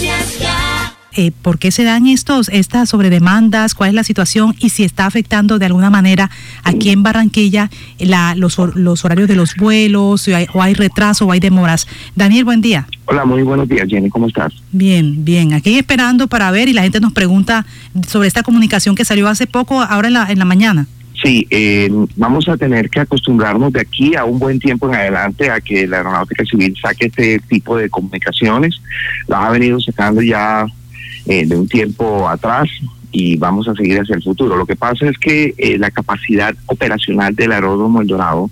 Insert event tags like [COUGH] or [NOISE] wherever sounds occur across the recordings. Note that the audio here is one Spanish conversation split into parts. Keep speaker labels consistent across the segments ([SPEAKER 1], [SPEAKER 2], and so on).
[SPEAKER 1] Noticias Ya.
[SPEAKER 2] Eh, ¿Por qué se dan estos, estas sobredemandas? ¿Cuál es la situación? Y si está afectando de alguna manera aquí en Barranquilla la, los, los horarios de los vuelos, o hay, o hay retraso o hay demoras. Daniel, buen día.
[SPEAKER 3] Hola, muy buenos días, Jenny, ¿cómo estás?
[SPEAKER 2] Bien, bien. Aquí esperando para ver y la gente nos pregunta sobre esta comunicación que salió hace poco, ahora en la, en la mañana.
[SPEAKER 3] Sí, eh, vamos a tener que acostumbrarnos de aquí a un buen tiempo en adelante a que la Aeronáutica Civil saque este tipo de comunicaciones. Las ha venido sacando ya eh, de un tiempo atrás y vamos a seguir hacia el futuro. Lo que pasa es que eh, la capacidad operacional del aeródromo El Dorado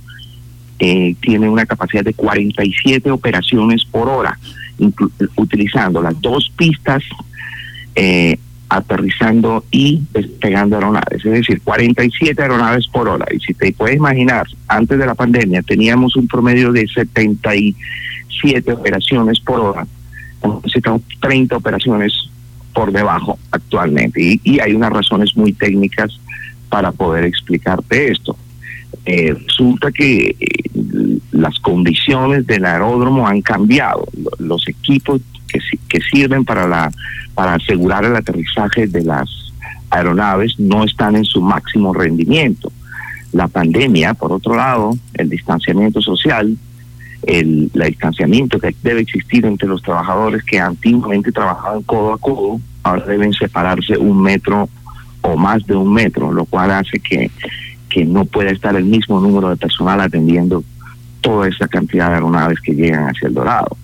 [SPEAKER 3] eh, tiene una capacidad de 47 operaciones por hora, utilizando las dos pistas eh, aterrizando y despegando aeronaves, es decir, 47 aeronaves por hora. Y si te puedes imaginar, antes de la pandemia teníamos un promedio de 77 operaciones por hora, necesitamos 30 operaciones por debajo actualmente. Y, hay unas razones muy técnicas para poder explicarte esto. Eh, resulta que eh, las condiciones del aeródromo han cambiado. Lo- Los equipos que, que sirven para, la, para asegurar el aterrizaje de las aeronaves no están en su máximo rendimiento. La pandemia, por otro lado, el distanciamiento social, el, el distanciamiento que debe existir entre los trabajadores que antiguamente trabajaban codo a codo, ahora deben separarse un metro o más de un metro, lo cual hace que, que no pueda estar el mismo número de personal atendiendo toda esa cantidad de aeronaves que llegan hacia el Dorado.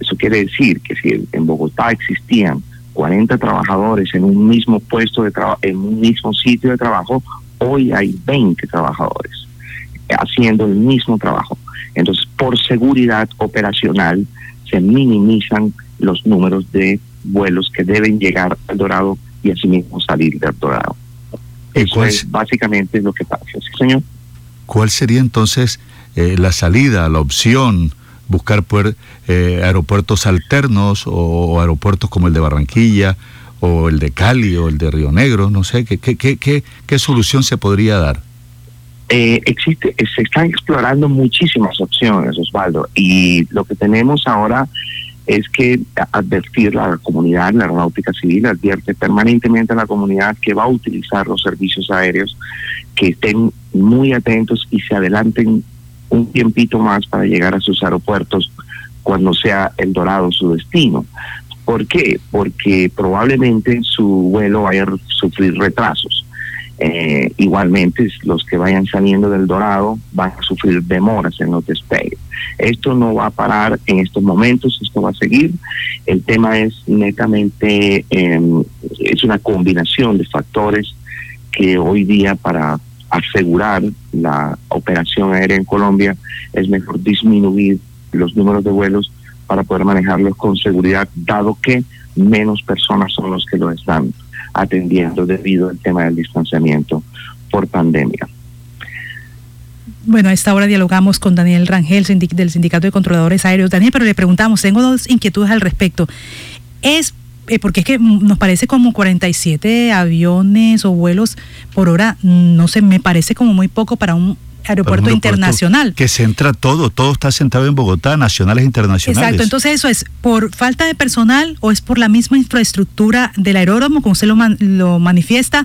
[SPEAKER 3] Eso quiere decir que si en Bogotá existían 40 trabajadores en un mismo puesto de trabajo, en un mismo sitio de trabajo, hoy hay 20 trabajadores haciendo el mismo trabajo. Entonces, por seguridad operacional, se minimizan los números de vuelos que deben llegar al Dorado y asimismo salir del Dorado.
[SPEAKER 4] ¿Y
[SPEAKER 3] Eso es básicamente lo que pasa. ¿Sí, señor?
[SPEAKER 4] cuál sería entonces eh, la salida, la opción? Buscar puer- eh, aeropuertos alternos o, aeropuertos como el de Barranquilla o el de Cali o el de Río Negro, no sé, ¿qué, qué, qué, qué, qué solución se podría dar?
[SPEAKER 3] Eh, existe, eh, se están explorando muchísimas opciones, Osvaldo, y lo que tenemos ahora es que advertir la comunidad, la aeronáutica civil advierte permanentemente a la comunidad que va a utilizar los servicios aéreos, que estén muy atentos y se adelanten un tiempito más para llegar a sus aeropuertos cuando sea el Dorado su destino. ¿Por qué? Porque probablemente su vuelo vaya a sufrir retrasos. Eh, igualmente, los que vayan saliendo del Dorado van a sufrir demoras en los despegues. Esto no va a parar en estos momentos, esto va a seguir. El tema es netamente, eh, es una combinación de factores que hoy día para asegurar la operación aérea en Colombia es mejor disminuir los números de vuelos para poder manejarlos con seguridad, dado que menos personas son los que lo están atendiendo debido al tema del distanciamiento por pandemia.
[SPEAKER 2] Bueno, a esta hora dialogamos con Daniel Rangel del Sindicato de Controladores Aéreos. Daniel, pero le preguntamos, tengo dos inquietudes al respecto. Es eh, porque es que nos parece como 47 aviones o vuelos por hora, no sé, me parece como muy poco para un aeropuerto
[SPEAKER 4] Para un
[SPEAKER 2] internacional.
[SPEAKER 4] Que centra todo, todo está sentado en Bogotá, nacionales e internacionales.
[SPEAKER 2] Exacto, entonces eso es por falta de personal o es por la misma infraestructura del aeródromo, como usted lo, man- lo manifiesta,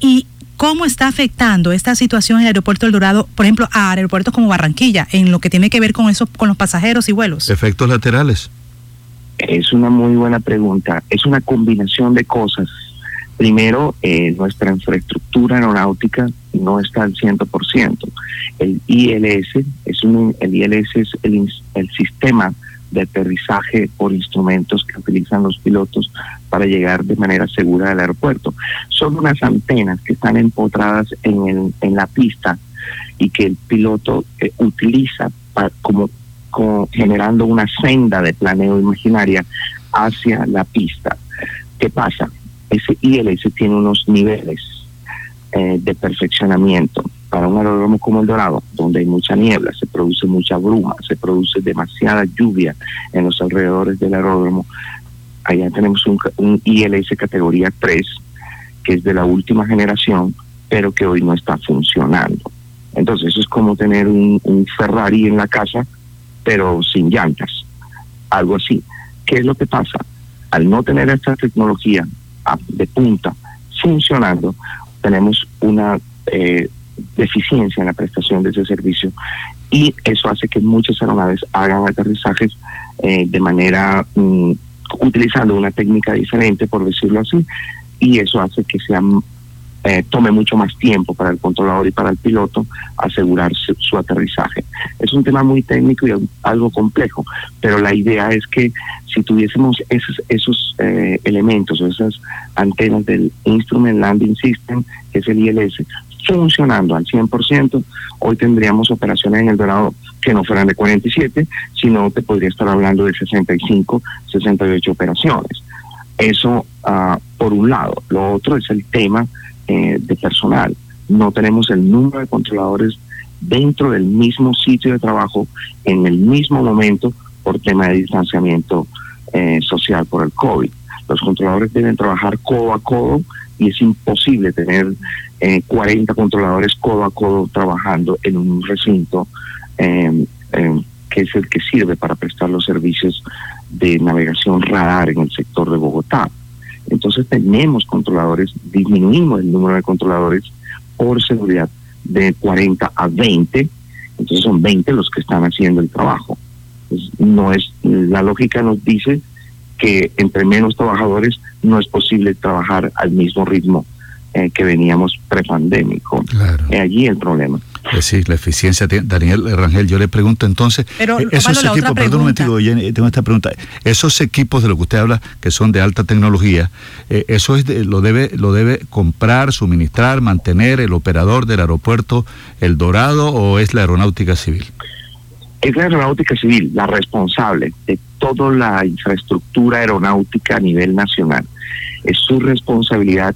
[SPEAKER 2] y cómo está afectando esta situación en el aeropuerto El Dorado, por ejemplo, a aeropuertos como Barranquilla, en lo que tiene que ver con eso, con los pasajeros y vuelos.
[SPEAKER 4] Efectos laterales.
[SPEAKER 3] Es una muy buena pregunta. Es una combinación de cosas. Primero, eh, nuestra infraestructura aeronáutica no está al 100%. El ILS es un, el ILS es el, el sistema de aterrizaje por instrumentos que utilizan los pilotos para llegar de manera segura al aeropuerto. Son unas antenas que están empotradas en, en la pista y que el piloto eh, utiliza pa- como, generando una senda de planeo imaginaria hacia la pista. ¿Qué pasa? Ese ILS tiene unos niveles eh, de perfeccionamiento. Para un aeródromo como el Dorado, donde hay mucha niebla, se produce mucha bruma, se produce demasiada lluvia en los alrededores del aeródromo, allá tenemos un, un ILS categoría 3, que es de la última generación, pero que hoy no está funcionando. Entonces, eso es como tener un Ferrari en la casa, pero sin llantas, algo así. ¿Qué es lo que pasa? al no tener esta tecnología de punta funcionando, tenemos una eh, deficiencia en la prestación de ese servicio y eso hace que muchas aeronaves hagan aterrizajes eh, de manera mm, utilizando una técnica diferente, por decirlo así, y eso hace que sea eh, tome mucho más tiempo para el controlador y para el piloto asegurar su, aterrizaje. Es un tema muy técnico y algo complejo, pero la idea es que si tuviésemos esos, esos eh, elementos esas antenas del Instrument Landing System, que es el ILS, funcionando al 100%, hoy tendríamos operaciones en el Dorado que no fueran de 47, sino te podría estar hablando de 65, 68 operaciones. Eso uh, por un lado. Lo otro es el tema eh, de personal. No tenemos el número de controladores dentro del mismo sitio de trabajo en el mismo momento por tema de distanciamiento eh, social por el COVID. Los controladores deben trabajar codo a codo y es imposible tener 40 eh, controladores codo a codo trabajando en un recinto em, em, que es el que sirve para prestar los servicios de navegación radar en el sector de Bogotá. Entonces tenemos controladores, disminuimos el número de controladores por seguridad de 40 a 20, entonces son 20 los que están haciendo el trabajo. no es la lógica nos dice que entre menos trabajadores no es posible trabajar al mismo ritmo eh, que veníamos prepandémico. Claro. Es allí el problema.
[SPEAKER 4] Pues sí, la eficiencia, Daniel Rangel, yo le pregunto entonces,
[SPEAKER 2] Pero, eh, esos equipos, perdón un momento,
[SPEAKER 4] tengo esta pregunta, esos equipos de lo que usted habla, que son de alta tecnología, eh, ¿eso es lo, debe, lo debe comprar, suministrar, mantener el operador del aeropuerto El Dorado o es la aeronáutica civil?
[SPEAKER 3] Es la aeronáutica civil la responsable de toda la infraestructura aeronáutica a nivel nacional. Es su responsabilidad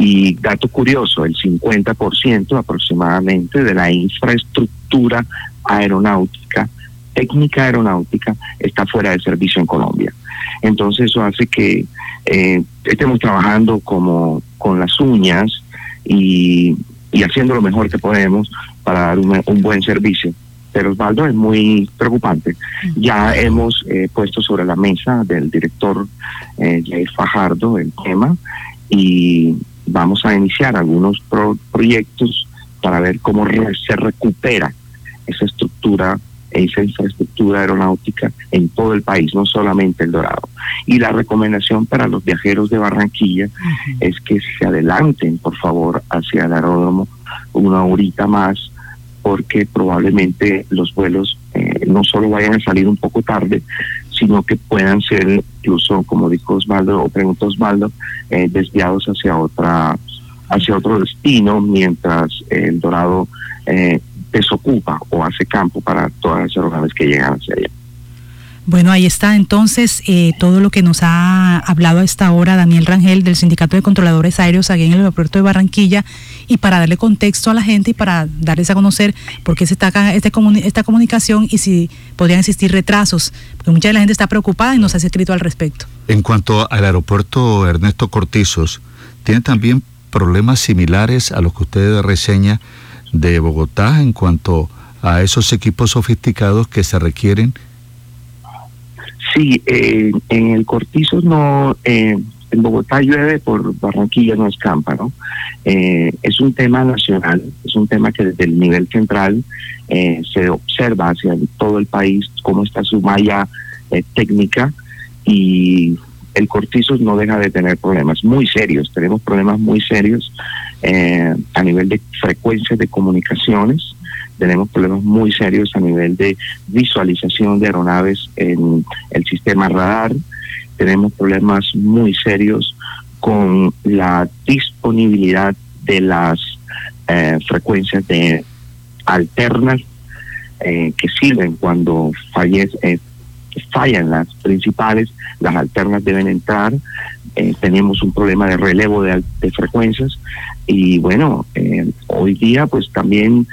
[SPEAKER 3] y dato curioso, el 50% aproximadamente de la infraestructura aeronáutica, técnica aeronáutica, está fuera de servicio en Colombia. Entonces eso hace que eh, estemos trabajando como con las uñas y, haciendo lo mejor que podemos para dar un, buen servicio. Pero Osvaldo es muy preocupante. Ya hemos eh, puesto sobre la mesa del director eh, Jair Fajardo el tema y vamos a iniciar algunos proyectos para ver cómo se recupera esa estructura, esa infraestructura aeronáutica en todo el país, no solamente el Dorado. Y la recomendación para los viajeros de Barranquilla es que se adelanten, por favor, hacia el aeródromo una horita más, porque probablemente los vuelos eh, no solo vayan a salir un poco tarde, sino que puedan ser incluso, como dijo Osvaldo o preguntó Osvaldo, eh, desviados hacia otra hacia otro destino mientras el Dorado eh, desocupa o hace campo para todas las aeronaves que llegan hacia allá.
[SPEAKER 2] Bueno, ahí está entonces eh, todo lo que nos ha hablado a esta hora Daniel Rangel del Sindicato de Controladores Aéreos aquí en el aeropuerto de Barranquilla y para darle contexto a la gente y para darles a conocer por qué se está este esta comunicación y si podrían existir retrasos, porque mucha de la gente está preocupada y nos ha escrito al respecto.
[SPEAKER 4] En cuanto al aeropuerto Ernesto Cortizos, ¿tiene también problemas similares a los que usted reseña de Bogotá en cuanto a esos equipos sofisticados que se requieren
[SPEAKER 3] Sí, eh, en el Cortizo no, eh, en Bogotá llueve, por Barranquilla no escampa, ¿no? Eh, es un tema nacional, es un tema que desde el nivel central se observa hacia todo el país cómo está su malla técnica y el Cortizo no deja de tener problemas muy serios, tenemos problemas muy serios a nivel de frecuencias de comunicaciones, tenemos problemas muy serios a nivel de visualización de aeronaves en el sistema radar, tenemos problemas muy serios con la disponibilidad de las eh, frecuencias de alternas eh, que sirven cuando fallece, eh, fallan las principales, las alternas deben entrar, tenemos un problema de relevo de frecuencias y bueno, hoy día pues también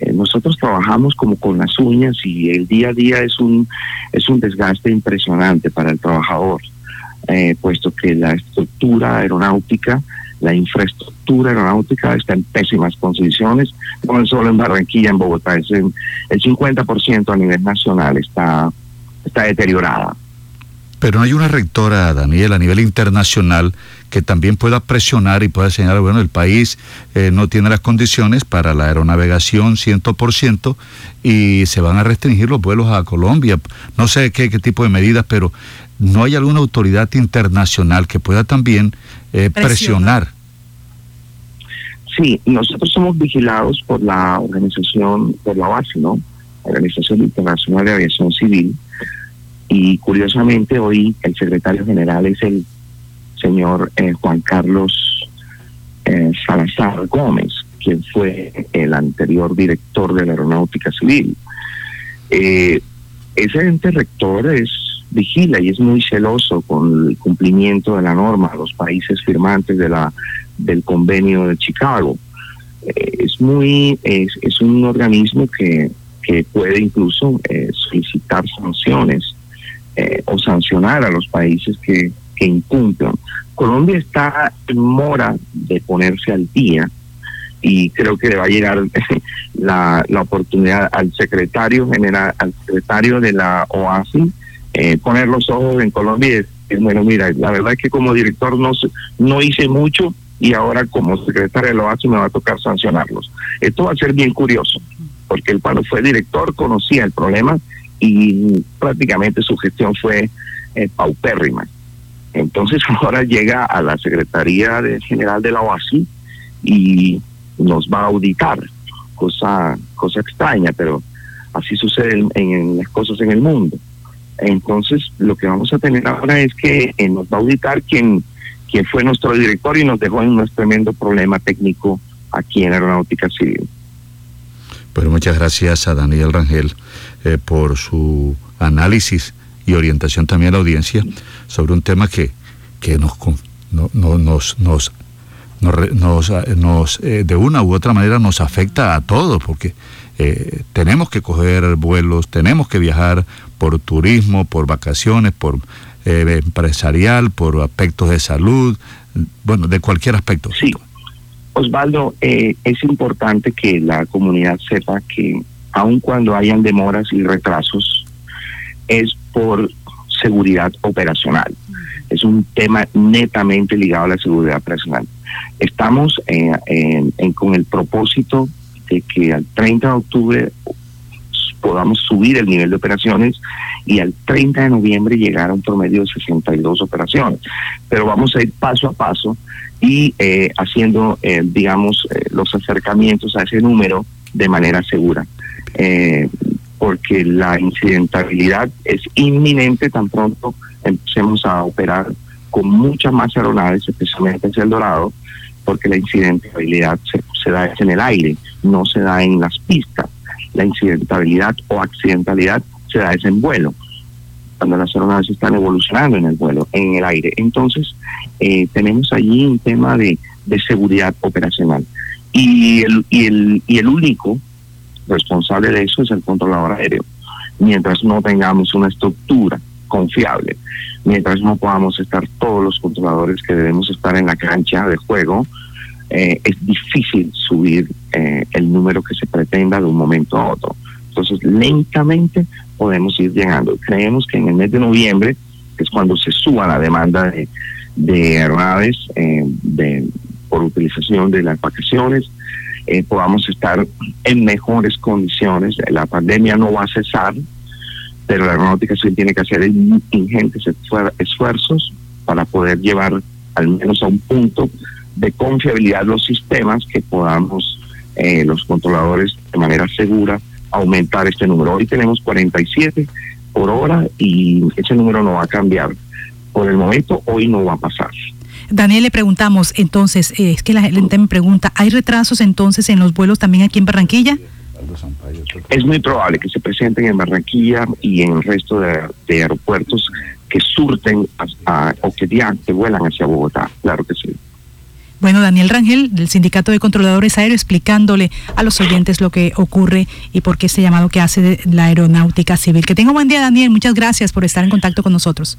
[SPEAKER 3] eh, nosotros trabajamos como con las uñas y el día a día es un, es un desgaste impresionante para el trabajador, eh, puesto que la estructura aeronáutica, la infraestructura aeronáutica está en pésimas condiciones, no solo en Barranquilla, en Bogotá, es en, el 50% a nivel nacional está, está deteriorada.
[SPEAKER 4] Pero no hay una rectora, Daniel, a nivel internacional que también pueda presionar y pueda señalar, bueno, el país eh, no tiene las condiciones para la aeronavegación 100% y se van a restringir los vuelos a Colombia. No sé qué, qué tipo de medidas, pero no hay alguna autoridad internacional que pueda también eh, presionar.
[SPEAKER 3] Sí, nosotros somos vigilados por la organización, por la base, ¿no? Organización Internacional de Aviación Civil, y curiosamente hoy el secretario general es el señor eh, Juan Carlos eh, Salazar Gómez, quien fue el anterior director de la Aeronáutica Civil. Eh, ese ente rector es vigila y es muy celoso con el cumplimiento de la norma los países firmantes del convenio de Chicago. es muy es, es un organismo que, que puede incluso solicitar sanciones o sancionar a los países que, que incumplan. Colombia está en mora de ponerse al día y creo que le va a llegar [LAUGHS] la, la oportunidad al secretario general, al secretario de la OASI, eh, poner los ojos en Colombia y decir, bueno, mira, la verdad es que como director no, no hice mucho y ahora como secretario de la OASI me va a tocar sancionarlos. Esto va a ser bien curioso, porque el cuando fue director conocía el problema y prácticamente su gestión fue eh, paupérrima. Entonces [LAUGHS] ahora llega a la Secretaría General de la OASI y nos va a auditar, cosa, cosa extraña, pero así sucede en, las cosas en el mundo. Entonces lo que vamos a tener ahora es que eh, nos va a auditar quien, fue nuestro director y nos dejó en un tremendo problema técnico aquí en Aeronáutica Civil.
[SPEAKER 4] Pues muchas gracias a Daniel Rangel eh, por su análisis y orientación también a la audiencia sobre un tema que, que nos, no, nos, nos, nos, nos eh, de una u otra manera nos afecta a todos, porque eh, tenemos que coger vuelos, tenemos que viajar por turismo, por vacaciones, por empresarial, por aspectos de salud, bueno, de cualquier aspecto.
[SPEAKER 3] Sí. Osvaldo, eh, es importante que la comunidad sepa que aun cuando hayan demoras y retrasos, es seguridad operacional. Es un tema netamente ligado a la seguridad operacional. Estamos eh, con el propósito de que al 30 de octubre podamos subir el nivel de operaciones y al 30 de noviembre llegar a un promedio de 62 operaciones. Pero vamos a ir paso a paso y eh, haciendo, eh, digamos, los acercamientos a ese número de manera segura. Porque la incidentabilidad es inminente tan pronto empecemos a operar con muchas más aeronaves, especialmente en El Dorado, porque la incidentabilidad se, se da en el aire, no se da en las pistas. La incidentabilidad o accidentalidad se da en vuelo cuando las aeronaves están evolucionando en el vuelo, en el aire. Entonces, eh, tenemos allí un tema de, seguridad operacional. Y el, y, el, y el único responsable de eso es el controlador aéreo. Mientras no tengamos una estructura confiable, mientras no podamos estar todos los controladores que debemos estar en la cancha de juego, eh, es difícil subir eh, el número que se pretenda de un momento a otro. Entonces, lentamente podemos ir llegando. Creemos que en el mes de noviembre es cuando se suba la demanda de, de aeronaves eh, de, por utilización de las vacaciones, eh, podamos estar en mejores condiciones. La pandemia no va a cesar, pero la aeronáutica sí tiene que hacer ingentes esfuerzos para poder llevar al menos a un punto de confiabilidad los sistemas que podamos eh, los controladores de manera segura aumentar este número. Hoy tenemos 47 por hora y ese número no va a cambiar. Por el momento, hoy no va a pasar.
[SPEAKER 2] Daniel, le preguntamos entonces, eh, es que la gente me pregunta, ¿hay retrasos entonces en los vuelos también aquí en Barranquilla?
[SPEAKER 3] Es muy probable que se presenten en Barranquilla y en el resto de, aeropuertos que surten o que ya que vuelan hacia Bogotá, claro que sí.
[SPEAKER 2] Bueno, Daniel Rangel, del Sindicato de Controladores Aéreos, explicándole a los oyentes lo que ocurre y por qué este llamado que hace la aeronáutica civil. Que tenga un buen día, Daniel. Muchas gracias por estar en contacto con nosotros.